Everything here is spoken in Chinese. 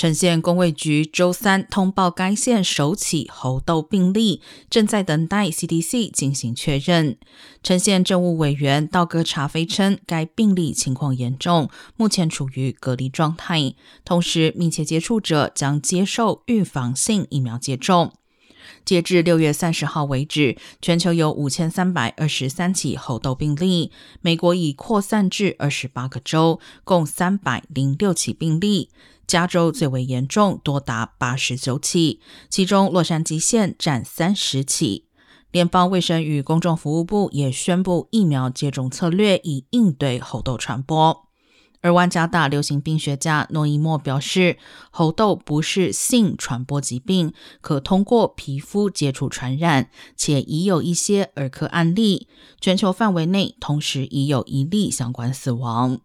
呈县公卫局周三通报，该县首起猴痘病例正在等待 CDC 进行确认。呈县政务委员道格查菲称，该病例情况严重，目前处于隔离状态，同时密切接触者将接受预防性疫苗接种。截至六月三十号为止，全球有五千三百二十三起猴痘病例，美国已扩散至二十八个州，共三百零六起病例。加州最为严重，多达八十九起，其中洛杉矶县占三十起。联邦卫生与公众服务部也宣布疫苗接种策略，以应对猴痘传播。而万加大流行病学家诺伊莫表示，猴痘不是性传播疾病，可通过皮肤接触传染，且已有一些儿科案例。全球范围内，同时已有一例相关死亡。